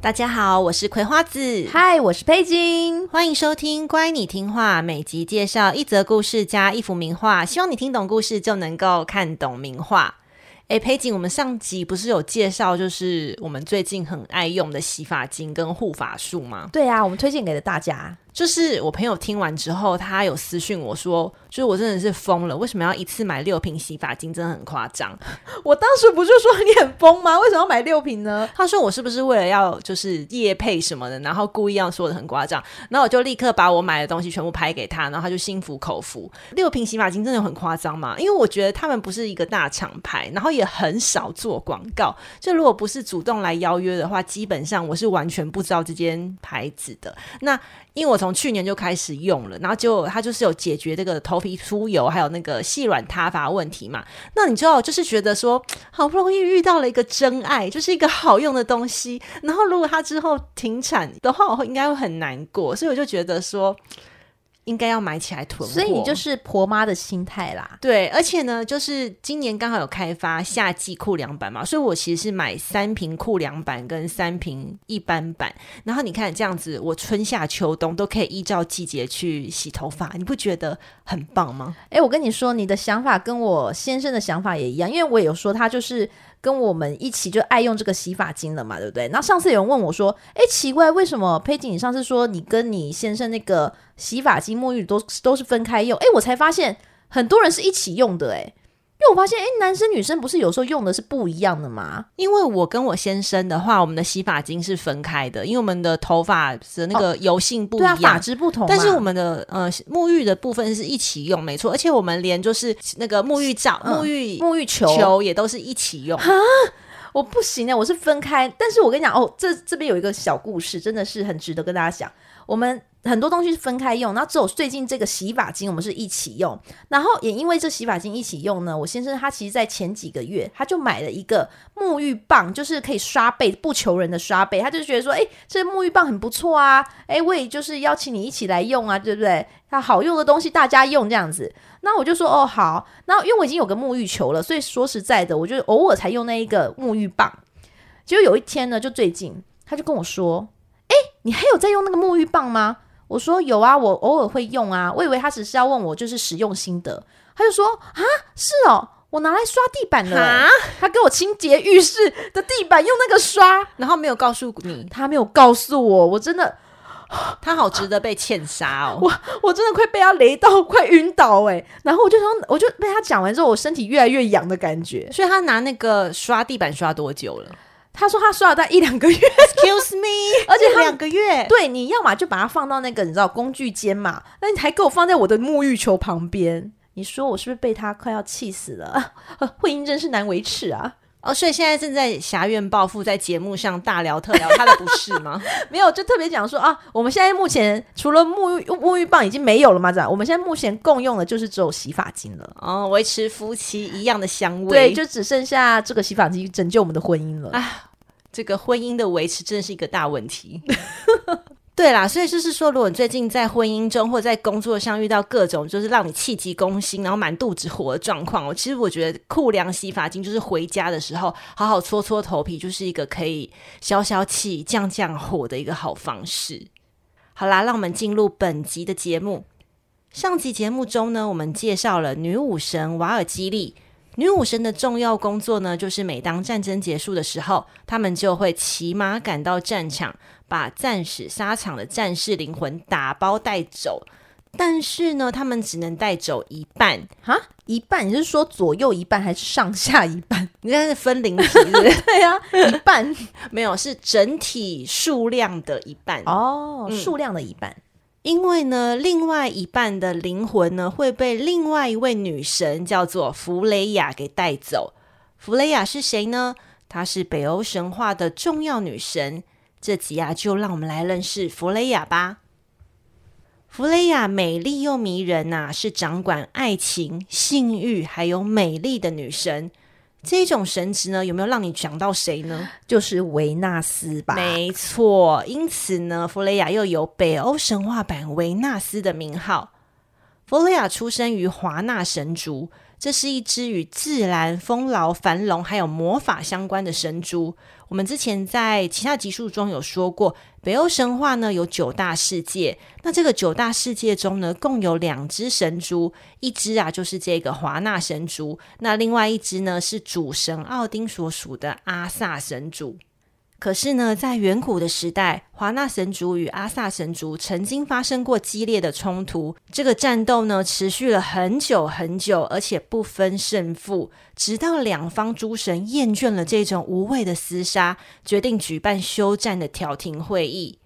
大家好，我是葵花子。嗨，我是佩金。欢迎收听《乖，你听话》，每集介绍一则故事加一幅名画，希望你听懂故事就能够看懂名画。哎，佩锦，我们上集不是有介绍，就是我们最近很爱用的洗发精跟护发素吗？对啊，我们推荐给了大家。就是我朋友听完之后，他有私讯我说，就是我真的是疯了，为什么要一次买六瓶洗发精？真的很夸张。我当时不就说你很疯吗？为什么要买六瓶呢？他说我是不是为了要就是夜配什么的，然后故意要说的很夸张。然后我就立刻把我买的东西全部拍给他，然后他就心服口服。六瓶洗发精真的很夸张嘛？因为我觉得他们不是一个大厂牌，然后也很少做广告。就如果不是主动来邀约的话，基本上我是完全不知道这间牌子的。那因为我从去年就开始用了，然后就它就是有解决这个头皮出油还有那个细软塌发问题嘛。那你知道，就是觉得说 好不容易遇到了一个真爱，就是一个好用的东西。然后如果它之后停产的话，我会应该会很难过。所以我就觉得说。应该要买起来囤货，所以你就是婆妈的心态啦。对，而且呢，就是今年刚好有开发夏季酷凉版嘛，所以我其实是买三瓶酷凉版跟三瓶一般版。然后你看这样子，我春夏秋冬都可以依照季节去洗头发，你不觉得很棒吗？哎，我跟你说，你的想法跟我先生的想法也一样，因为我有说他就是。跟我们一起就爱用这个洗发精了嘛，对不对？那上次有人问我说：“哎，奇怪，为什么佩锦你上次说你跟你先生那个洗发精、沐浴都都是分开用？”哎，我才发现很多人是一起用的，哎。我发现，哎，男生女生不是有时候用的是不一样的吗？因为我跟我先生的话，我们的洗发精是分开的，因为我们的头发的那个油性不一样，哦、对啊，发质不同。但是我们的呃沐浴的部分是一起用，没错。而且我们连就是那个沐浴皂、沐浴、嗯、沐浴球球也都是一起用。哈，我不行啊，我是分开。但是我跟你讲，哦，这这边有一个小故事，真的是很值得跟大家讲。我们。很多东西是分开用，然后只有最近这个洗发精我们是一起用，然后也因为这洗发精一起用呢，我先生他其实在前几个月他就买了一个沐浴棒，就是可以刷背不求人的刷背，他就觉得说，哎，这沐浴棒很不错啊，哎，我也就是邀请你一起来用啊，对不对？他好用的东西大家用这样子，那我就说哦好，那因为我已经有个沐浴球了，所以说实在的，我就偶尔才用那一个沐浴棒。结果有一天呢，就最近他就跟我说，哎，你还有在用那个沐浴棒吗？我说有啊，我偶尔会用啊。我以为他只是要问我就是使用心得，他就说啊，是哦，我拿来刷地板的。啊，他给我清洁浴室的地板用那个刷，然后没有告诉你，他没有告诉我，我真的，他好值得被欠杀哦。我我真的快被他雷到，快晕倒哎。然后我就说，我就被他讲完之后，我身体越来越痒的感觉。所以他拿那个刷地板刷多久了？他说他刷了大概一两个月，Excuse me，而且两个月，对，你要嘛就把它放到那个你知道工具间嘛，那你还给我放在我的沐浴球旁边，你说我是不是被他快要气死了？啊，婚姻真是难维持啊！哦，所以现在正在挟怨报复，在节目上大聊特聊他的不是吗？没有，就特别讲说啊，我们现在目前除了沐浴沐浴棒已经没有了嘛，这样我们现在目前共用的就是只有洗发精了哦，维持夫妻一样的香味，对，就只剩下这个洗发精拯救我们的婚姻了啊。这个婚姻的维持真的是一个大问题。对啦，所以就是说，如果你最近在婚姻中或者在工作上遇到各种就是让你气急攻心，然后满肚子火的状况，我其实我觉得酷凉洗发精就是回家的时候好好搓搓头皮，就是一个可以消消气、降降火的一个好方式。好啦，让我们进入本集的节目。上集节目中呢，我们介绍了女武神瓦尔基利。女武神的重要工作呢，就是每当战争结束的时候，他们就会骑马赶到战场，把战死沙场的战士灵魂打包带走。但是呢，他们只能带走一半哈，一半？你是说左右一半，还是上下一半？你看是分灵体是不是？对呀、啊，一半 没有，是整体数量的一半哦，数量的一半。因为呢，另外一半的灵魂呢，会被另外一位女神叫做弗雷亚给带走。弗雷亚是谁呢？她是北欧神话的重要女神。这集啊，就让我们来认识弗雷亚吧。弗雷亚美丽又迷人呐、是掌管爱情、性欲还有美丽的女神。这种神职呢，有没有让你想到谁呢？就是维纳斯吧。没错，因此呢，弗雷亚又有北欧神话版维纳斯的名号。弗雷亚出生于华纳神族。这是一只与自然、丰饶、繁荣还有魔法相关的神族。我们之前在其他集数中有说过，北欧神话呢有九大世界。那这个九大世界中呢，共有两只神族，一只啊就是这个华纳神族，那另外一只呢是主神奥丁所属的阿萨神族。可是呢，在远古的时代，华纳神族与阿萨神族曾经发生过激烈的冲突。这个战斗呢，持续了很久很久，而且不分胜负。直到两方诸神厌倦了这种无谓的厮杀，决定举办休战的调停会议。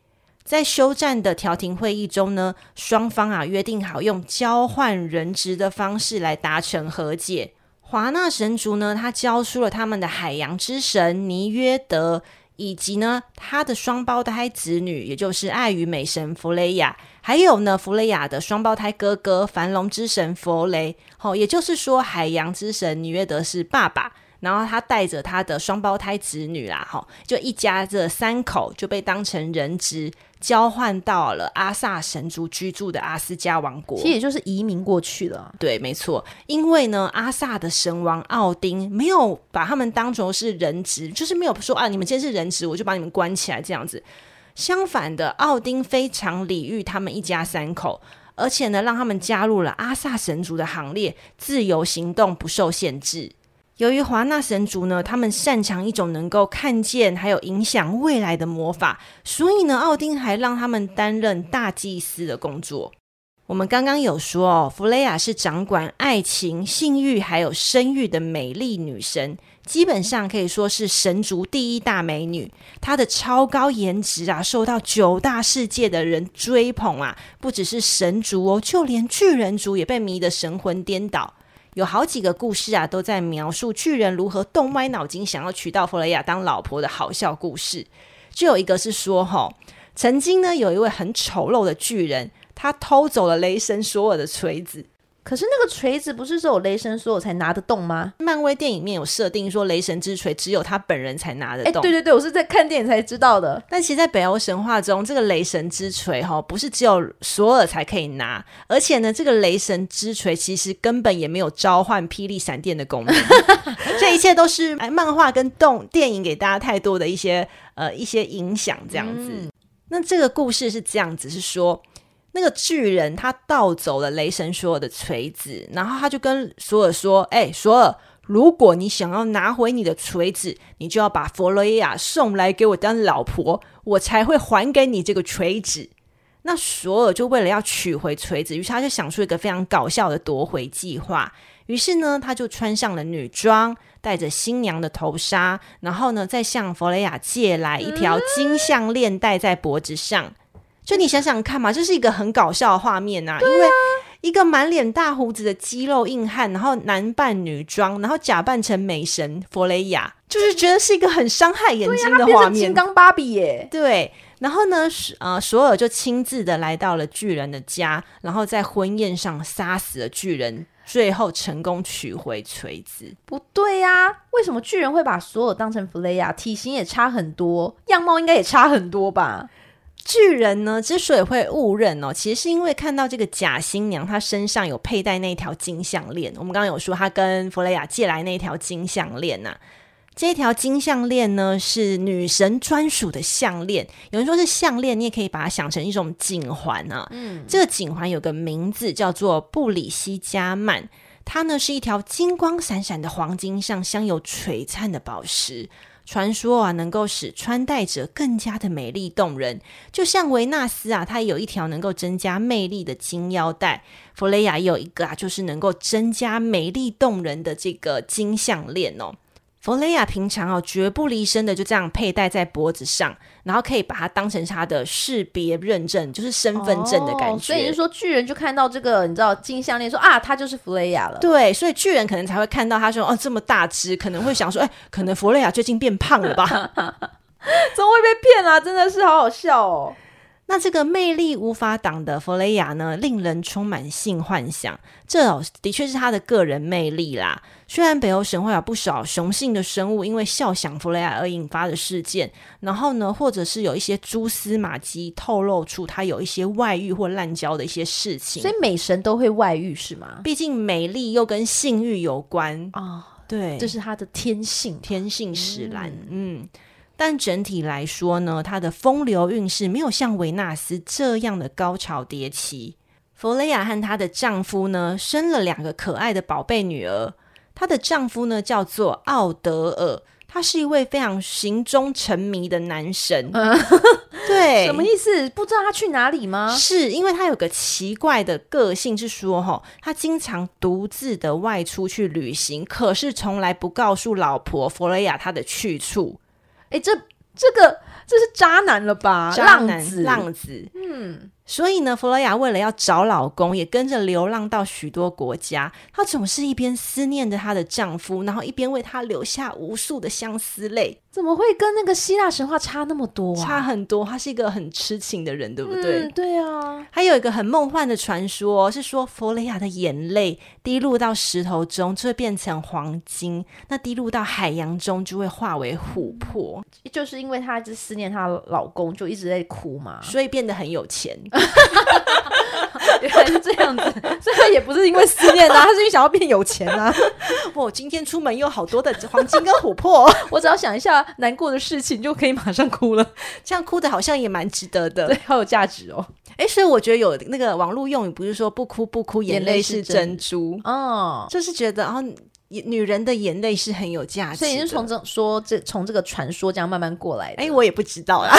在休战的调停会议中呢，双方啊约定好用交换人质的方式来达成和解。华纳神族呢，他交出了他们的海洋之神尼约德。以及呢，他的双胞胎子女，也就是爱与美神弗雷亚，还有呢，弗雷亚的双胞胎哥哥繁龙之神弗雷。好，也就是说，海洋之神尼约德是爸爸。然后他带着他的双胞胎子女啦，哈，就一家这三口就被当成人质，交换到了阿萨神族居住的阿斯加王国。其实也就是移民过去了。对，没错。因为呢，阿萨的神王奥丁没有把他们当成是人质，就是没有说啊，你们今天是人质，我就把你们关起来这样子。相反的，奥丁非常礼遇他们一家三口，而且呢，让他们加入了阿萨神族的行列，自由行动，不受限制。由于华纳神族呢，他们擅长一种能够看见还有影响未来的魔法，所以呢，奥丁还让他们担任大祭司的工作。我们刚刚有说哦，弗雷亚是掌管爱情、性欲还有生育的美丽女神，基本上可以说是神族第一大美女。她的超高颜值啊，受到九大世界的人追捧啊，不只是神族哦，就连巨人族也被迷得神魂颠倒。有好几个故事啊，都在描述巨人如何动歪脑筋，想要娶到弗雷亚当老婆的好笑故事。就有一个是说，哈，曾经呢，有一位很丑陋的巨人，他偷走了雷神索尔的锤子。可是那个锤子不是只有雷神所有才拿得动吗？漫威电影里面有设定说，雷神之锤只有他本人才拿得动。哎，对对对，我是在看电影才知道的。但其实，在北欧神话中，这个雷神之锤哈，不是只有索尔才可以拿，而且呢，这个雷神之锤其实根本也没有召唤霹雳闪电的功能。这一切都是哎，漫画跟动电影给大家太多的一些呃一些影响，这样子。嗯。那这个故事是这样子，是说。那个巨人他盗走了雷神索尔的锤子，然后他就跟索尔说：“哎、欸，索尔，如果你想要拿回你的锤子，你就要把弗雷亚送来给我当老婆，我才会还给你这个锤子。”那索尔就为了要取回锤子，于是他就想出一个非常搞笑的夺回计划。于是呢，他就穿上了女装，戴着新娘的头纱，然后呢，再向弗雷亚借来一条金项链，戴在脖子上。就你想想看嘛，这是一个很搞笑的画面呐、啊，因为一个满脸大胡子的肌肉硬汉，然后男扮女装，然后假扮成美神弗雷亚，就是觉得是一个很伤害眼睛的画面。金刚芭比耶，对。然后呢，呃，索尔就亲自的来到了巨人的家，然后在婚宴上杀死了巨人，最后成功取回锤子。不对呀、啊，为什么巨人会把索尔当成弗雷亚？体型也差很多，样貌应该也差很多吧？巨人呢，之所以会误认哦，其实是因为看到这个假新娘，她身上有佩戴那条金项链。我们刚刚有说，她跟弗雷亚借来那条金项链呐、啊。这条金项链呢，是女神专属的项链。有人说是项链，你也可以把它想成一种颈环啊。嗯，这个颈环有个名字叫做布里西加曼，它呢是一条金光闪闪的黄金上镶有璀璨的宝石。传说啊，能够使穿戴者更加的美丽动人，就像维纳斯啊，她有一条能够增加魅力的金腰带，弗雷亚也有一个啊，就是能够增加美丽动人的这个金项链哦。弗雷亚平常哦绝不离身的就这样佩戴在脖子上，然后可以把它当成他的识别认证，就是身份证的感觉。哦、所以就说巨人就看到这个，你知道金项链，说啊，他就是弗雷亚了。对，所以巨人可能才会看到他说哦这么大只，可能会想说，哎，可能弗雷亚最近变胖了吧？怎么会被骗啊？真的是好好笑哦。那这个魅力无法挡的弗雷亚呢，令人充满性幻想。这的确是他的个人魅力啦。虽然北欧神话有不少雄性的生物因为肖想弗雷亚而引发的事件，然后呢，或者是有一些蛛丝马迹透露出他有一些外遇或滥交的一些事情。所以美神都会外遇是吗？毕竟美丽又跟性欲有关啊。哦，对，这是他的天性，天性使然。嗯。嗯但整体来说呢，她的风流韵事没有像维纳斯这样的高潮迭起。弗雷亚和她的丈夫呢，生了两个可爱的宝贝女儿。她的丈夫呢，叫做奥德尔，他是一位非常行踪沉迷的男神。嗯、对，什么意思？不知道他去哪里吗？是因为他有个奇怪的个性，是说哈，他经常独自的外出去旅行，可是从来不告诉老婆弗雷亚他的去处。哎，这这个这是渣男了吧？渣男浪子，浪子，嗯。所以呢，弗洛亚为了要找老公，也跟着流浪到许多国家。她总是一边思念着她的丈夫，然后一边为他流下无数的相思泪。怎么会跟那个希腊神话差那么多啊？差很多。他是一个很痴情的人，对不对？嗯，对啊。还有一个很梦幻的传说，是说弗雷亚的眼泪滴入到石头中就会变成黄金，那滴入到海洋中就会化为琥珀。就是因为她一直思念她老公，就一直在哭嘛，所以变得很有钱。原来是这样子，所以他也不是因为思念啊，他是因为想要变有钱啊。我今天出门有好多的黄金跟琥珀，我只要想一下难过的事情，就可以马上哭了。这样哭的好像也蛮值得的，对，好有价值哦。哎，所以我觉得有那个网络用语，不是说不哭不哭，眼泪是珍珠哦，就是觉得哦，女人的眼泪是很有价值。所以你是从这说这从这个传说这样慢慢过来的。哎，我也不知道啦。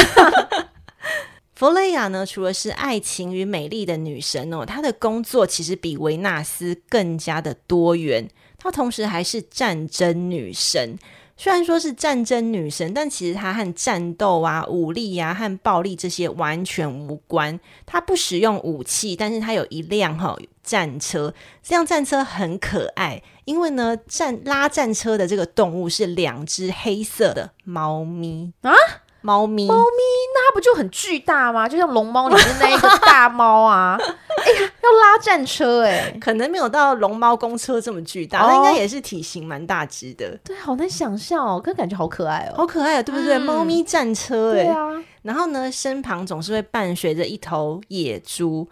弗雷亚呢，除了是爱情与美丽的女神哦，她的工作其实比维纳斯更加的多元。她同时还是战争女神。虽然说是战争女神，但其实她和战斗啊、武力、啊、和暴力这些完全无关。她不使用武器，但是她有一辆哈、哦、战车。这辆战车很可爱，因为呢，战拉战车的这个动物是两只黑色的猫咪啊。猫咪，猫咪，那它不就很巨大吗？就像龙猫里面那一个大猫啊！哎呀，要拉战车哎、欸，可能没有到龙猫公车这么巨大，那、哦、应该也是体型蛮大只的。对，好难想象哦，可感觉好可爱哦，好可爱啊，对不对？猫、嗯、咪战车哎、欸，对啊。然后呢，身旁总是会伴随着一头野猪，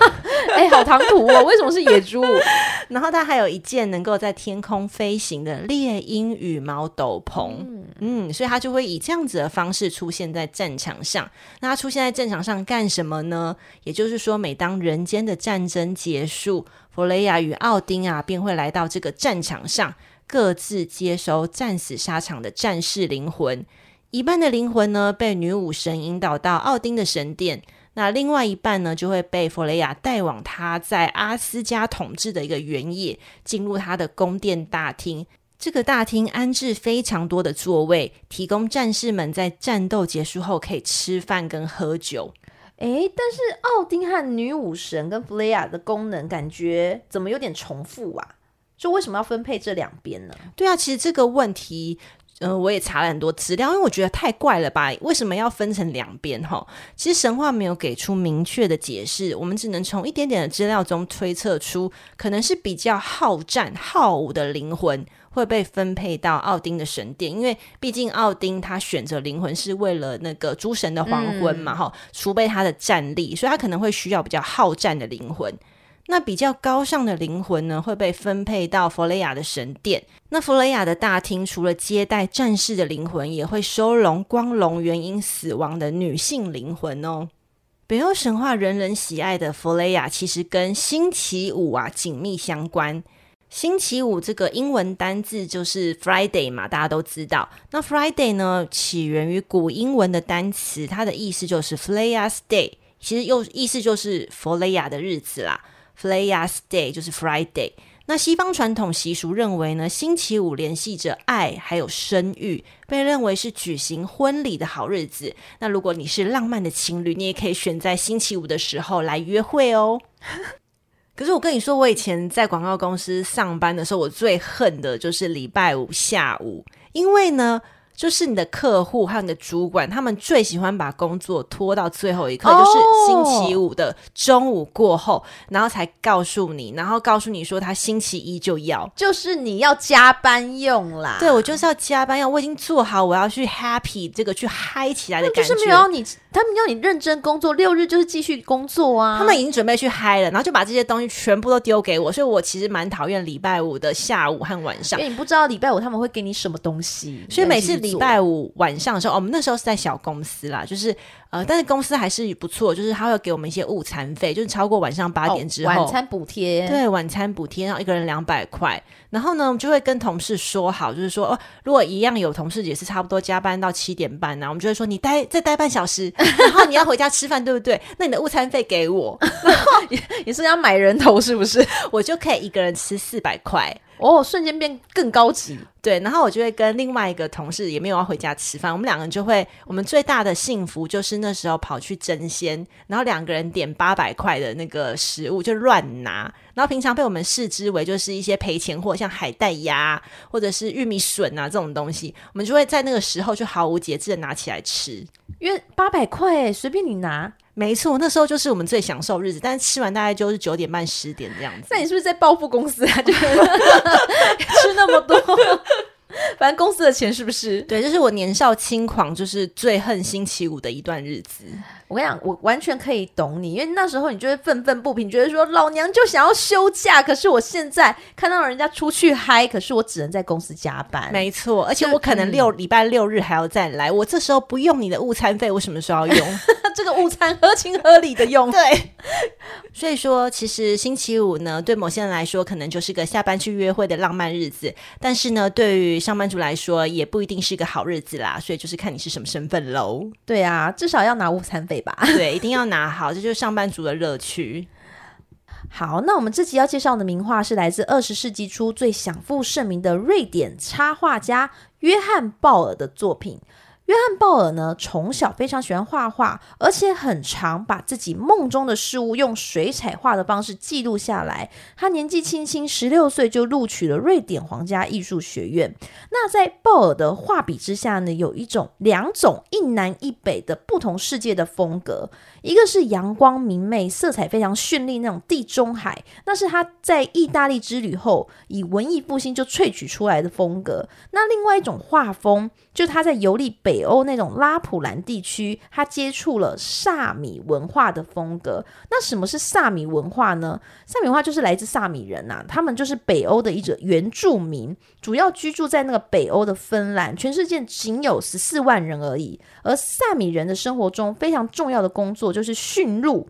哎、欸，好唐突哦！为什么是野猪？然后它还有一件能够在天空飞行的猎鹰羽毛斗篷，嗯，嗯，所以它就会以这样子的方式出现在战场上。那它出现在战场上干什么呢？也就是说，每当人间的战争结束，弗雷亚与奥丁啊便会来到这个战场上，各自接收战死沙场的战士灵魂。一半的灵魂呢，被女武神引导到奥丁的神殿，那另外一半呢，就会被弗雷亚带往他在阿斯加统治的一个原野，进入他的宫殿大厅。这个大厅安置非常多的座位，提供战士们在战斗结束后可以吃饭跟喝酒。诶，但是奥丁和女武神跟弗雷亚的功能感觉怎么有点重复啊？就为什么要分配这两边呢？对啊，其实这个问题。嗯、呃，我也查了很多资料，因为我觉得太怪了吧？为什么要分成两边？哈，其实神话没有给出明确的解释，我们只能从一点点的资料中推测出，可能是比较好战、好武的灵魂会被分配到奥丁的神殿，因为毕竟奥丁他选择灵魂是为了那个诸神的黄昏嘛，哈、嗯，储备他的战力，所以他可能会需要比较好战的灵魂。那比较高尚的灵魂呢，会被分配到弗雷亚的神殿。那弗雷亚的大厅除了接待战士的灵魂，也会收容光荣原因死亡的女性灵魂哦。北欧神话人人喜爱的弗雷亚，其实跟星期五啊紧密相关。星期五这个英文单字就是 Friday 嘛，大家都知道。那 Friday 呢，起源于古英文的单词，它的意思就是 Freya's Day，其实又意思就是弗雷亚的日子啦。Freya's Day 就是 Friday。那西方传统习俗认为呢，星期五联系着爱还有生育，被认为是举行婚礼的好日子。那如果你是浪漫的情侣，你也可以选在星期五的时候来约会哦。可是我跟你说，我以前在广告公司上班的时候，我最恨的就是礼拜五下午，因为呢。就是你的客户和你的主管，他们最喜欢把工作拖到最后一刻，哦、就是星期五的中午过后，然后才告诉你，然后告诉你说他星期一就要，就是你要加班用啦。对，我就是要加班用，我已经做好我要去 happy 这个去嗨起来的感觉。就是没有你，他们要你认真工作，六日就是继续工作啊。他们已经准备去嗨了，然后就把这些东西全部都丢给我，所以我其实蛮讨厌礼拜五的下午和晚上，因为你不知道礼拜五他们会给你什么东西，所以每次礼礼拜五晚上的时候，我们那时候是在小公司啦，就是呃，但是公司还是不错，就是他会给我们一些午餐费，就是超过晚上八点之后，晚餐补贴，对，晚餐补贴，然后一个人两百块。然后呢，我们就会跟同事说好，就是说，哦，如果一样有同事也是差不多加班到七点半呢，我们就会说，你待再待半小时，然后你要回家吃饭，对不对？那你的午餐费给我，然后你是要买人头是不是？我就可以一个人吃四百块。哦，瞬间变更高级。对，然后我就会跟另外一个同事，也没有要回家吃饭，我们两个人就会，我们最大的幸福就是那时候跑去争先，然后两个人点八百块的那个食物就乱拿，然后平常被我们视之为就是一些赔钱货，像海带鸭或者是玉米笋啊这种东西，我们就会在那个时候就毫无节制的拿起来吃，因为八百块随便你拿。没错，那时候就是我们最享受日子，但是吃完大概就是九点半十点这样子。那你是不是在报复公司啊？就 吃那么多。反正公司的钱是不是？对，就是我年少轻狂，就是最恨星期五的一段日子。我跟你讲，我完全可以懂你，因为那时候你就会愤愤不平，觉得说老娘就想要休假，可是我现在看到人家出去嗨，可是我只能在公司加班。没错，而且我可能六礼拜六日还要再来，我这时候不用你的午餐费，我什么时候要用？这个午餐合情合理的用。对，所以说其实星期五呢，对某些人来说可能就是个下班去约会的浪漫日子，但是呢，对于上班族来说也不一定是个好日子啦，所以就是看你是什么身份喽。对啊，至少要拿午餐费吧？对，一定要拿好，这就是上班族的乐趣。好，那我们这集要介绍的名画是来自二十世纪初最享负盛名的瑞典插画家约翰鲍尔的作品。约翰鲍尔呢，从小非常喜欢画画，而且很常把自己梦中的事物用水彩画的方式记录下来。他年纪轻轻，十六岁就录取了瑞典皇家艺术学院。那在鲍尔的画笔之下呢，有一种两种一南一北的不同世界的风格。一个是阳光明媚、色彩非常绚丽那种地中海，那是他在意大利之旅后以文艺复兴就萃取出来的风格。那另外一种画风，就他在游历北北欧那种拉普兰地区，他接触了萨米文化的风格。那什么是萨米文化呢？萨米文化就是来自萨米人呐、他们就是北欧的一种原住民，主要居住在那个北欧的芬兰，全世界仅有十四万人而已。而萨米人的生活中非常重要的工作。就是驯鹿，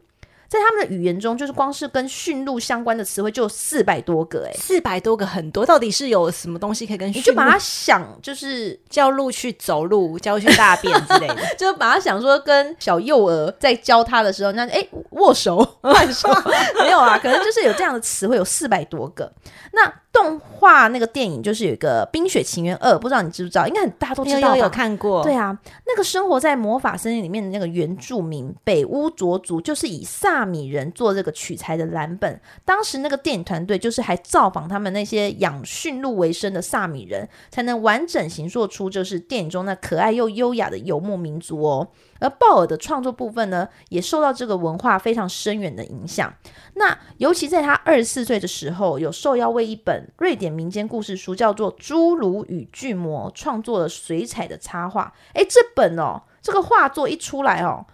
在他们的语言中，就是光是跟驯鹿相关的词汇就有四百多个，哎，四百多个很多，到底是有什么东西可以跟？你就把它想，就是教鹿去走路，教去大便之类的，就把它想说跟小幼儿在教他的时候，那哎握手 换手 没有啊？可能就是有这样的词汇，有四百多个。那动画那个电影就是有一个《冰雪奇缘二》，不知道你知不知道？应该很大家都知道？有，看过。对啊，那个生活在魔法森林里面的那个原住民北乌卓族，就是以萨萨米人做这个取材的蓝本。当时那个电影团队就是还造访他们那些养驯鹿为生的萨米人，才能完整形塑出就是电影中那可爱又优雅的游牧民族哦。而鲍尔的创作部分呢，也受到这个文化非常深远的影响。那尤其在他二十四岁的时候，有受邀为一本瑞典民间故事书，叫做《侏儒与巨魔》，创作了水彩的插画。诶，这本哦，这个画作一出来哦，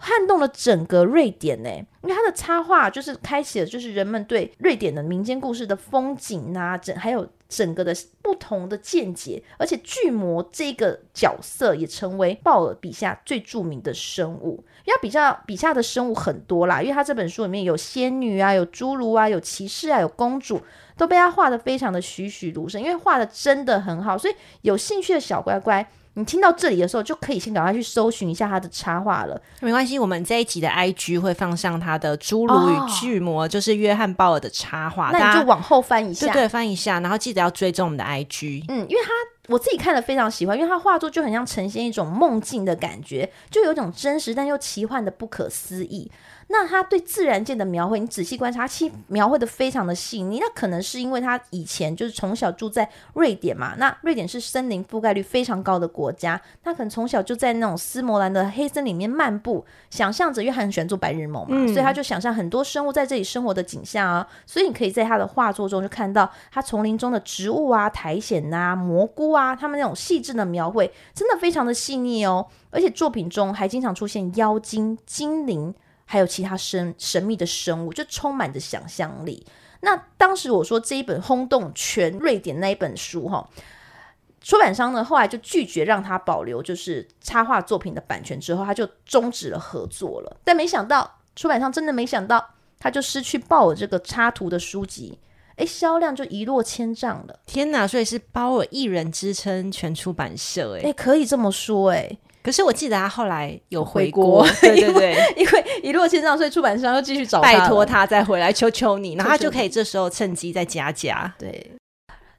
撼动了整个瑞典呢。因为他的插画就是开启了，就是人们对瑞典的民间故事的风景啊，整还有。整个的不同的见解，而且巨魔这个角色也成为鲍尔笔下最著名的生物。因为他笔下笔下的生物很多啦，因为他这本书里面有仙女啊，有侏儒啊，有骑士啊，有公主，都被他画的非常的栩栩如生。因为画的真的很好，所以有兴趣的小乖乖你听到这里的时候，就可以先赶快去搜寻一下他的插画了。没关系，我们这一集的 IG 会放上他的《侏儒与巨魔》，哦，就是约翰鲍尔的插画。那你就往后翻一下，对对，翻一下，然后记得要追踪我们的 IG。嗯，因为他我自己看了非常喜欢，因为他画作就很像呈现一种梦境的感觉，就有种真实但又奇幻的不可思议。那他对自然界的描绘，你仔细观察，他其实描绘的非常的细腻。那可能是因为他以前就是从小住在瑞典嘛，那瑞典是森林覆盖率非常高的国家，他可能从小就在那种斯摩兰的黑森林里面漫步，想象着，因为他很喜欢做白日梦嘛，嗯、所以他就想象很多生物在这里生活的景象啊。所以你可以在他的画作中就看到他丛林中的植物啊、苔藓啊、蘑菇啊，他们那种细致的描绘，真的非常的细腻哦。而且作品中还经常出现妖精、精灵。还有其他生神秘的生物，就充满着想象力。那当时我说这一本轰动全瑞典那一本书，哈，出版商呢后来就拒绝让他保留就是插画作品的版权，之后他就终止了合作了。但没想到出版商真的没想到，他就失去鲍尔这个插图的书籍，哎，销量就一落千丈了。天哪！所以是包尔一人支撑全出版社，哎，哎，可以这么说，哎。可是我记得他后来有回国，对对对，因为一落千丈，所以出版商又继续找他，拜托他再回来，求求你，然后他就可以这时候趁机再加价。对，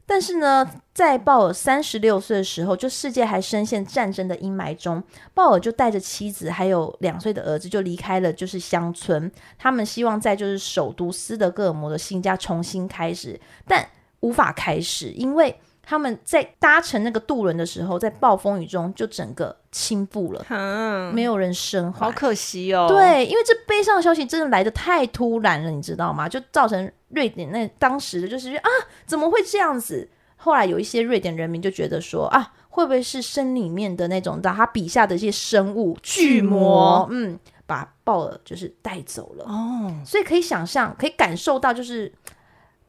但是呢，在鲍尔三十六岁的时候，就世界还深陷战争的阴霾中，鲍尔就带着妻子还有两岁的儿子就离开了，就是乡村，他们希望在就是首都斯德哥尔摩的新家重新开始，但无法开始，因为。他们在搭乘那个渡轮的时候，在暴风雨中就整个倾覆了，嗯，没有人生还，好可惜哦。对，因为这悲伤的消息真的来的太突然了，你知道吗？就造成瑞典那当时的就是啊，怎么会这样子？后来有一些瑞典人民就觉得说啊，会不会是山里面的那种，他笔下的一些生物巨魔，嗯，把鲍尔就是带走了哦。所以可以想象，可以感受到，就是。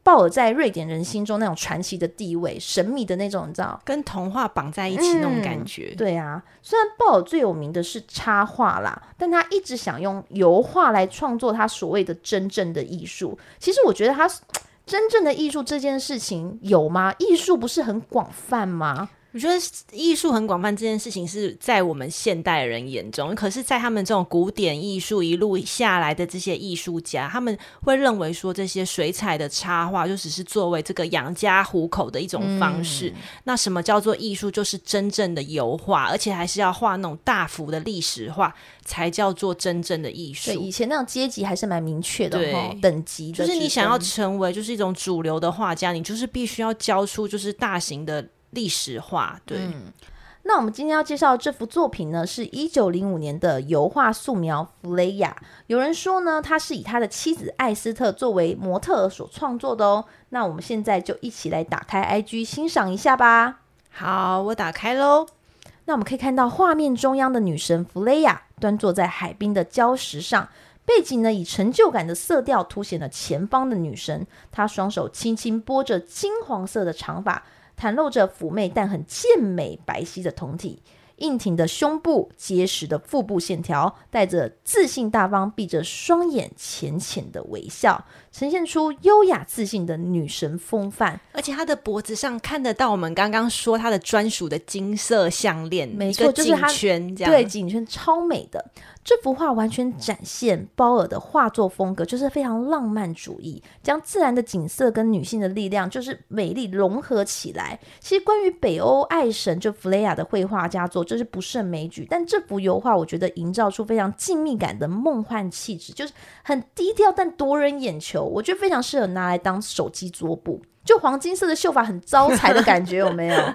鲍尔在瑞典人心中那种传奇的地位，神秘的那种，你知道，跟童话绑在一起那种感觉。嗯、对啊，虽然鲍尔最有名的是插画啦，但他一直想用油画来创作他所谓的真正的艺术。其实我觉得他 真正的艺术这件事情有吗？艺术不是很广泛吗？我觉得艺术很广泛这件事情是在我们现代人眼中，可是，在他们这种古典艺术一路下来的这些艺术家，他们会认为说，这些水彩的插画就只是作为这个养家糊口的一种方式。嗯、那什么叫做艺术？就是真正的油画，而且还是要画那种大幅的历史画，才叫做真正的艺术。对，以前那种阶级还是蛮明确的，哈，等级就是你想要成为就是一种主流的画家，你就是必须要交出就是大型的。历史画，对、嗯。那我们今天要介绍这幅作品呢，是一九零五年的油画素描弗雷亚。有人说呢，他是以他的妻子艾斯特作为模特儿所创作的哦。那我们现在就一起来打开 IG 欣赏一下吧。好，我打开喽。那我们可以看到画面中央的女神弗雷亚端坐在海滨的礁石上，背景呢以成就感的色调凸显了前方的女神。她双手轻轻拨着金黄色的长发。袒露着妩媚但很健美白皙的胴体，硬挺的胸部，结实的腹部线条，带着自信大方，闭着双眼，浅浅的微笑，呈现出优雅自信的女神风范。而且她的脖子上看得到我们刚刚说她的专属的金色项链，没错，就是她圈这样，对，颈圈超美的。这幅画完全展现鲍尔的画作风格，就是非常浪漫主义，将自然的景色跟女性的力量，就是美丽融合起来。其实关于北欧爱神就弗雷亚的绘画佳作，就是不胜枚举。但这幅油画，我觉得营造出非常静谧感的梦幻气质，就是很低调但夺人眼球。我觉得非常适合拿来当手机桌布，就黄金色的绣法很招财的感觉，有没有？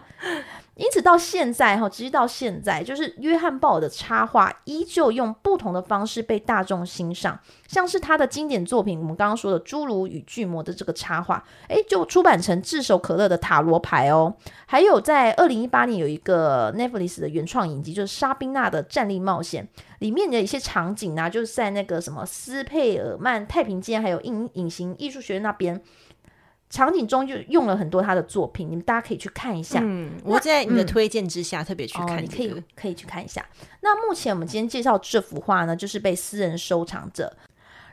因此到现在哈，直到现在，就是约翰鲍尔的插画依旧用不同的方式被大众欣赏。像是他的经典作品，我们刚刚说的《侏儒与巨魔》的这个插画，诶，就出版成炙手可热的塔罗牌哦。还有在二零一八年有一个 Netflix 的原创影集，就是莎宾娜的战力冒险，里面的一些场景啊，就是在那个什么斯佩尔曼太平间，还有隐隐形艺术学院那边。场景中就用了很多他的作品，你们大家可以去看一下。嗯，我在你的推荐之下特别去看，这个哦，你可以可以去看一下。那目前我们今天介绍这幅画呢，就是被私人收藏者。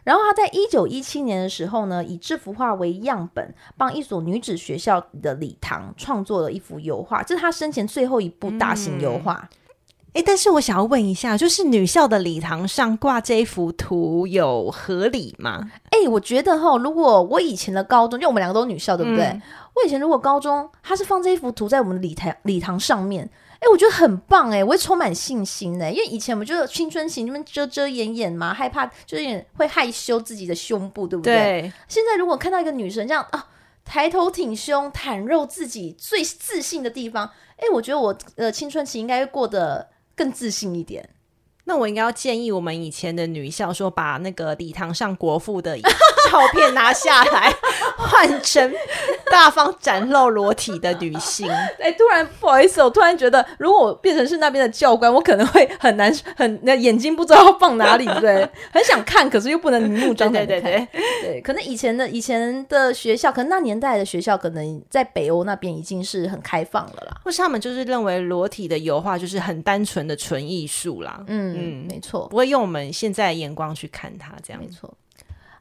然后他在一九一七年的时候呢，以这幅画为样本，帮一所女子学校的礼堂创作了一幅油画，这是他生前最后一部大型油画。嗯哎，但是我想要问一下，就是女校的礼堂上挂这一幅图有合理吗？哎，我觉得哈，如果我以前的高中，就我们两个都是女校，对不对？嗯、我以前如果高中他是放这一幅图在我们的礼堂礼堂上面，哎，我觉得很棒哎，我会充满信心哎，因为以前我们就是青春期，你们遮遮掩掩嘛，害怕就是会害羞自己的胸部，对不对？对。现在如果看到一个女生这样啊，抬头挺胸，袒露自己最自信的地方，哎，我觉得我呃青春期应该会过得。更自信一点，那我应该要建议我们以前的女校说，把那个礼堂上国父的 照片拿下来，换成大方展露裸体的女性。哎，突然不好意思，我突然觉得，如果我变成是那边的教官，我可能会很难，很那眼睛不知道要放哪里，对，很想看，可是又不能明目张胆的看。对对对对，对，可能以前的以前的学校，可能那年代的学校，可能在北欧那边已经是很开放了啦。或是他们就是认为裸体的油画就是很单纯的纯艺术啦。嗯嗯，没错，不会用我们现在的眼光去看它，这样没错。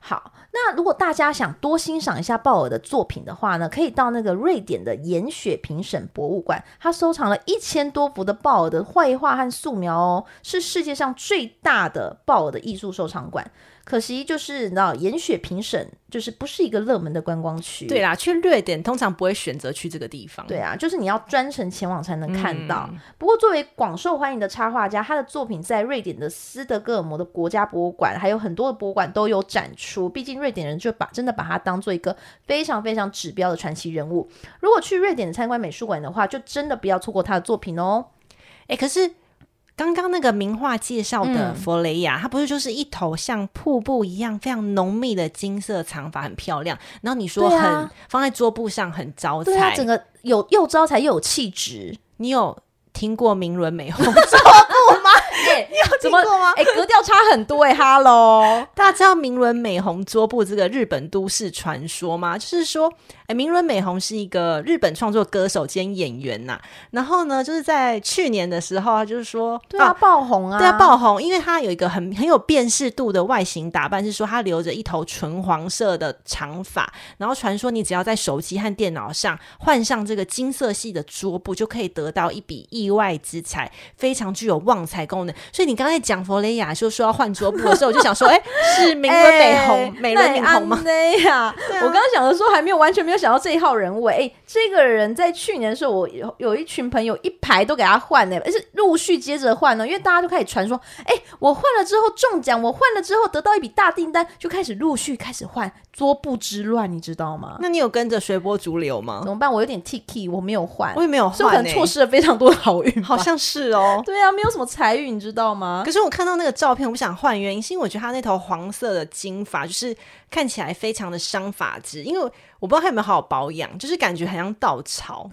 好，那如果大家想多欣赏一下鲍尔的作品的话呢，可以到那个瑞典的严雪评审博物馆，他收藏了一千多幅的鲍尔的绘画和素描哦，是世界上最大的鲍尔的艺术收藏馆。可惜就是你知道，严雪评审就是不是一个热门的观光区。对啦，去瑞典通常不会选择去这个地方。对啊，就是你要专程前往才能看到。嗯、不过作为广受欢迎的插画家，他的作品在瑞典的斯德哥尔摩的国家博物馆，还有很多的博物馆都有展出。毕竟瑞典人就把真的把他当做一个非常非常指标的传奇人物。如果去瑞典参观美术馆的话，就真的不要错过他的作品哦。哎，可是。刚刚那个名画介绍的佛雷亚，嗯，它不是就是一头像瀑布一样非常浓密的金色长发，很漂亮。然后你说很，啊，放在桌布上很招财，对，整个有又招财又有气质。你有听过名伦美后 桌布吗？欸、你有听过吗？哎、欸，格调差很多哎、欸。哈喽，大家知道明伦美红桌布这个日本都市传说吗？就是说，哎、欸，明伦美红是一个日本创作歌手兼演员呐、啊。然后呢，就是在去年的时候，就是说，对啊，爆红啊，对啊，爆红，因为他有一个很很有辨识度的外形打扮，是说他留着一头纯黄色的长发。然后传说，你只要在手机和电脑上换上这个金色系的桌布，就可以得到一笔意外之财，非常具有旺财功能。所以你刚才讲佛雷亚就说要换桌布的时候，我就想说，哎、欸，是明伦美红、欸、美轮美红吗？对呀、啊，我刚刚想的时候还没有完全没有想到这一号人物。哎、欸，这个人在去年的时候，我有有一群朋友一排都给他换呢，而是陆续接着换呢，因为大家就开始传说，哎、欸，我换了之后中奖，我换了之后得到一笔大订单，就开始陆续开始换桌布之乱，你知道吗？那你有跟着随波逐流吗？怎么办？我有点 Tiki，我没有换，我也没有换、欸，所以可能错失了非常多的好运，好像是哦。对啊，没有什么财运，你知道吗？可是我看到那个照片，我不想换原因，是因为我觉得他那头黄色的金发就是看起来非常的伤发质，因为我不知道他有没有好好保养，就是感觉很像稻草。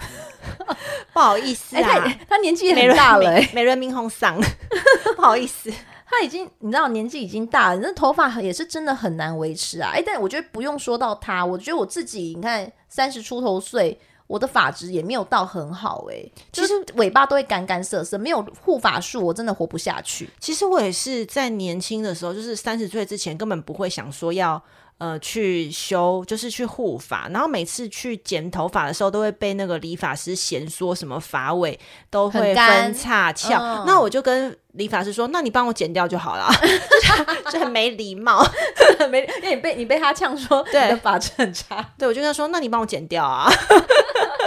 不好意思啊，欸、他，他年纪也很大了、欸，美人明红嗓，不好意思，他已经你知道年纪已经大了，那头发也是真的很难维持啊。哎、欸，但我觉得不用说到他，我觉得我自己，你看三十出头岁。我的发质也没有到很好诶、欸，其实尾巴都会干干涩涩，没有护发素我真的活不下去。其实我也是在年轻的时候，就是三十岁之前根本不会想说要呃去修，就是去护发，然后每次去剪头发的时候，都会被那个理发师嫌说什么发尾都会分叉翘，那、嗯、我就跟理发师说，那你帮我剪掉就好了，就很没礼貌，没因为你被你被他呛说对你的发质很差，对我就跟他说，那你帮我剪掉啊。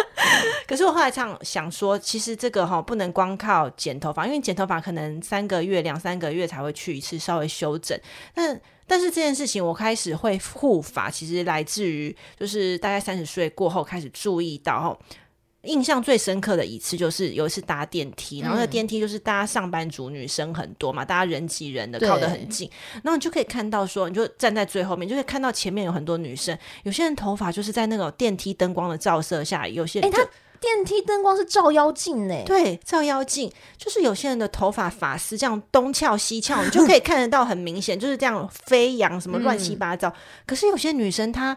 可是我后来想想说，其实这个哈不能光靠剪头发，因为剪头发可能三个月、两三个月才会去一次，稍微修整。但但是这件事情，我开始会护发，其实来自于就是大概三十岁过后开始注意到。印象最深刻的一次就是有一次搭电梯，然后那电梯就是大家上班族女生很多嘛，大家人挤人的，靠得很近，然后你就可以看到说，你就站在最后面，就可以看到前面有很多女生，有些人头发就是在那种电梯灯光的照射下，有些人就。电梯灯光是照妖镜呢？对，照妖镜就是有些人的头发发丝这样东翘西翘，你就可以看得到很明显，就是这样飞扬什么乱七八糟。嗯、可是有些女生她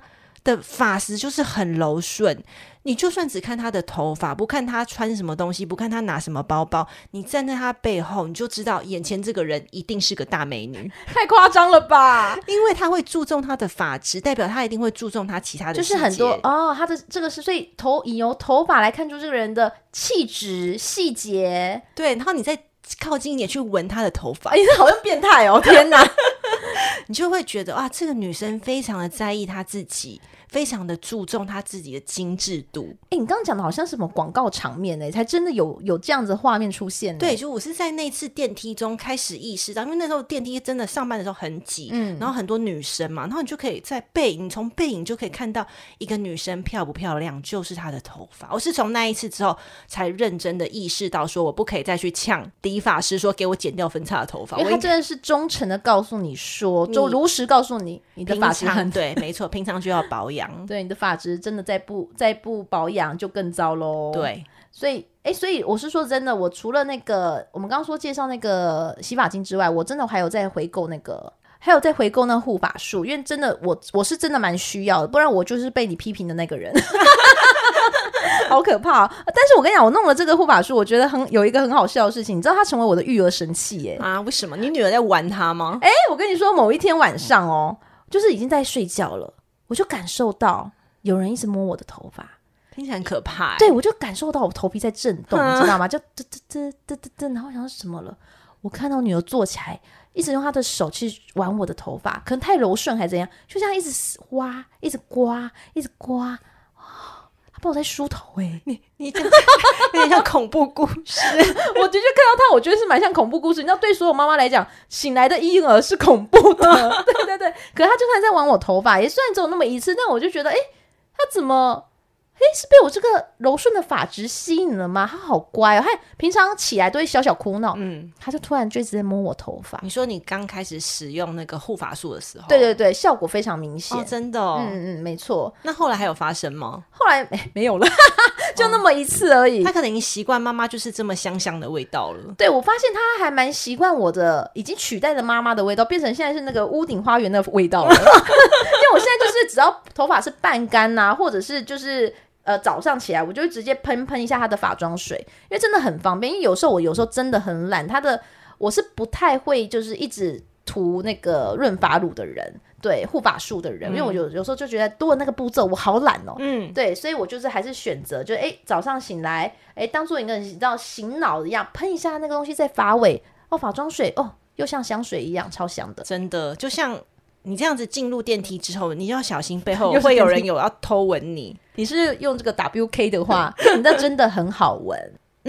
的发丝就是很柔顺。你就算只看他的头发，不看他穿什么东西，不看他拿什么包包，你站在他背后，你就知道眼前这个人一定是个大美女。太夸张了吧？因为他会注重他的发质，代表他一定会注重他其他的，就是很多哦。他的这个是所以头以由头发来看出这个人的气质细节。对，然后你再靠近一点去闻她的头发，哎，这好像变态哦！天哪，你就会觉得啊，这个女生非常的在意她自己。非常的注重她自己的精致度。哎、欸，你刚刚讲的好像是什么广告场面呢、欸？才真的有有这样子的画面出现、欸。对，就我是在那次电梯中开始意识到，因为那时候电梯真的上班的时候很挤，嗯，然后很多女生嘛，然后你就可以在背影，从背影就可以看到一个女生漂不漂亮，就是她的头发。我是从那一次之后才认真的意识到，说我不可以再去呛理发师说给我剪掉分叉的头发，因为他真的是忠诚的告诉你说，就如实告诉你，你的发质很 对，没错，平常就要保养。对，你的发质真的再不再不保养就更糟喽。对，所以哎，所以我是说真的，我除了那个我们刚刚说介绍那个洗发精之外，我真的还有在回购那个，还有在回购那护发素，因为真的我我是真的蛮需要的，不然我就是被你批评的那个人 好可怕哦。但是我跟你讲，我弄了这个护发素，我觉得很有一个很好笑的事情，你知道它成为我的育儿神器耶？啊，为什么？你女儿在玩它吗？哎，我跟你说，某一天晚上哦，就是已经在睡觉了。我就感受到有人一直摸我的头发，听起来很可怕、欸。对，我就感受到我头皮在震动，你知道吗？就噔噔噔噔噔噔，然后我想说什么了？我看到女儿坐起来，一直用她的手去玩我的头发，可能太柔顺还是怎样，就这样一直刮，一直刮，一直刮。他帮我在梳头诶、欸，你你这样有点像恐怖故事。我的确看到他，我觉得是蛮像恐怖故事。你知道，对所有妈妈来讲，醒来的婴儿是恐怖的。对对对，可是他就算在玩我头发，也虽然只有那么一次，但我就觉得，哎，他怎么？哎，是被我这个柔顺的发质吸引了吗？他好乖哦，他平常起来都会小小哭闹，嗯，他就突然就一直在摸我头发。你说你刚开始使用那个护发素的时候，对对对，效果非常明显，哦、真的、哦，嗯嗯，没错。那后来还有发生吗？后来没没有了，就那么一次而已。他可能已经习惯妈妈就是这么香香的味道了。对，我发现他还蛮习惯我的，已经取代了妈妈的味道，变成现在是那个屋顶花园的味道了。因为我现在就是只要头发是半干呐、啊，或者是就是。呃，早上起来我就会直接喷喷一下它的发妆水，因为真的很方便。因为有时候我有时候真的很懒，它的我是不太会就是一直涂那个润发乳的人，对护发素的人，嗯、因为我有有时候就觉得多了那个步骤，我好懒哦。嗯，对，所以我就是还是选择就哎早上醒来哎当做一个你知道醒脑一样喷一下那个东西在发尾哦，发妆水哦又像香水一样超香的，真的就像。你这样子进入电梯之后，你要小心背后 会有人有要偷闻你。你是用这个 WK 的话，那真的很好闻。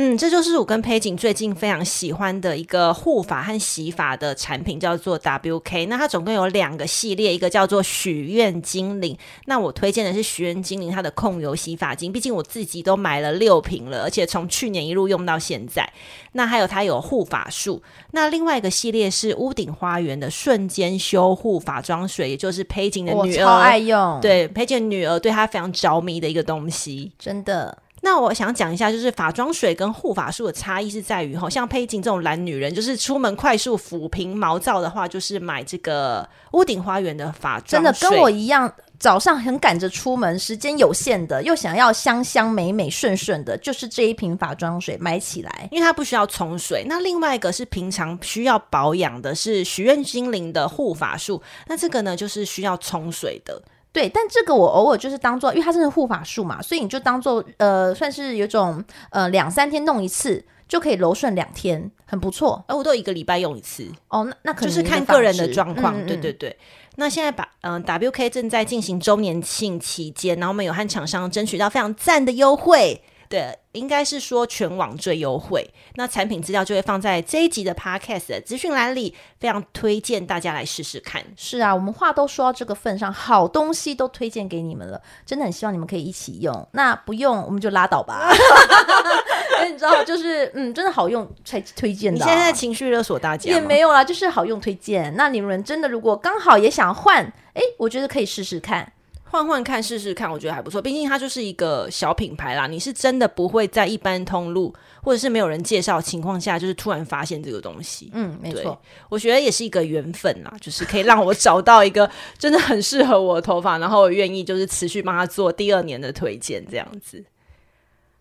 嗯，这就是我跟佩锦最近非常喜欢的一个护发和洗发的产品，叫做 WK。那它总共有两个系列，一个叫做许愿精灵。那我推荐的是许愿精灵它的控油洗发精，毕竟我自己都买了六瓶了，而且从去年一路用到现在。那还有它有护发素。那另外一个系列是屋顶花园的瞬间修护发妆水，也就是佩锦的女儿超爱用，对佩锦女儿对她非常着迷的一个东西，真的。那我想讲一下，就是发妆水跟护发素的差异是在于，哈，像佩锦这种懒女人，就是出门快速抚平毛躁的话，就是买这个屋顶花园的发妆水。真的跟我一样，早上很赶着出门，时间有限的，又想要香香美美顺顺的，就是这一瓶发妆水买起来，因为它不需要冲水。那另外一个是平常需要保养的，是许愿精灵的护发素，那这个呢就是需要冲水的。对，但这个我偶尔就是当做，因为它真的护发素嘛，所以你就当做呃，算是有种呃两三天弄一次就可以柔顺两天，很不错。而我都一个礼拜用一次哦，那那可能就是看个人的状况。嗯嗯对对对，那现在把嗯、呃、WK 正在进行周年庆期间，然后我们有和厂商争取到非常赞的优惠。对，应该是说全网最优惠。那产品资料就会放在这一集的 Podcast 的资讯栏里，非常推荐大家来试试看。是啊，我们话都说到这个份上，好东西都推荐给你们了，真的很希望你们可以一起用。那不用我们就拉倒吧。因为你知道，就是嗯，真的好用才推荐的。你现在在情绪勒索大家？也没有啦，就是好用推荐。那你们真的如果刚好也想换，哎，我觉得可以试试看。换换看，试试看，我觉得还不错。毕竟它就是一个小品牌啦，你是真的不会在一般通路或者是没有人介绍情况下，就是突然发现这个东西。嗯，没错，我觉得也是一个缘分啦，就是可以让我找到一个真的很适合我的头发，然后我愿意就是持续帮他做第二年的推荐，这样子。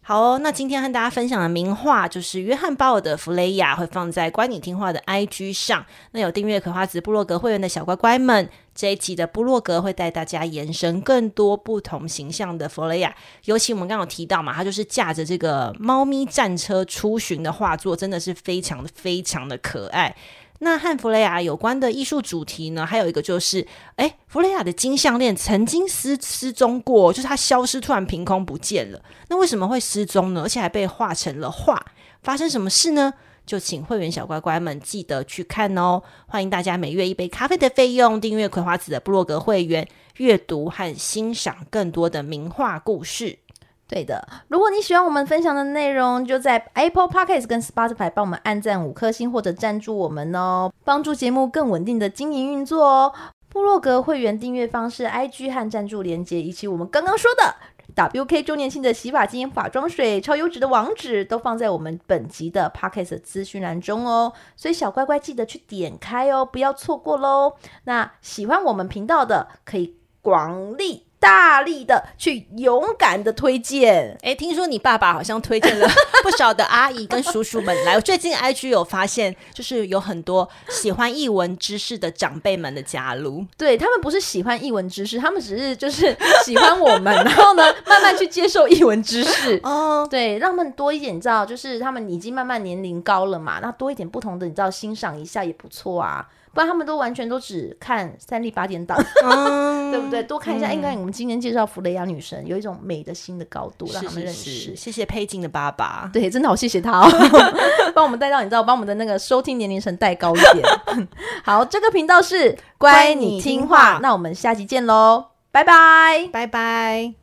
好哦，那今天和大家分享的名画就是约翰鲍尔的《弗雷亚》，会放在乖你听画的 IG 上。那有订阅葵花子部落格会员的小乖乖们，这一集的部落格会带大家延伸更多不同形象的弗雷亚。尤其我们刚刚有提到嘛，它就是驾着这个猫咪战车出巡的画作，真的是非常非常的可爱。那和弗雷亚有关的艺术主题呢，还有一个就是，诶，弗雷亚的金项链曾经失失踪过，就是它消失，突然凭空不见了。那为什么会失踪呢？而且还被画成了画，发生什么事呢？就请会员小乖乖们记得去看哦。欢迎大家每月一杯咖啡的费用，订阅葵花子的部落格会员，阅读和欣赏更多的名画故事。对的，如果你喜欢我们分享的内容，就在 Apple Podcast 跟 Spotify 帮我们按赞五颗星或者赞助我们哦，帮助节目更稳定的经营运作哦。部落格会员订阅方式、IG 和赞助连接，以及我们刚刚说的 WK 周年庆的洗发精、发妆水、超优质的网址，都放在我们本集的 Podcast 资讯栏中哦。所以小乖乖记得去点开哦，不要错过喽。那喜欢我们频道的，可以广利。大力的去勇敢的推荐，哎，听说你爸爸好像推荐了 不少的阿姨跟叔叔们来。我最近 IG 有发现，就是有很多喜欢译文知识的长辈们的加入。对，他们不是喜欢译文知识，他们只是就是喜欢我们，然后呢，慢慢去接受译文知识。哦，对，让他们多一点，你知道，就是他们已经慢慢年龄高了嘛，那多一点不同的，你知道，欣赏一下也不错啊。不然他们都完全都只看三立八点档，嗯、对不对？多看一下，应该我们今天介绍弗雷亚女神，有一种美的新的高度，让他们认识。是是是，谢谢佩金的爸爸，对，真的好谢谢他哦，帮我们带到，你知道，帮我们的那个收听年龄层带高一点。好，这个频道是乖你听话，那我们下集见喽，拜拜，拜拜。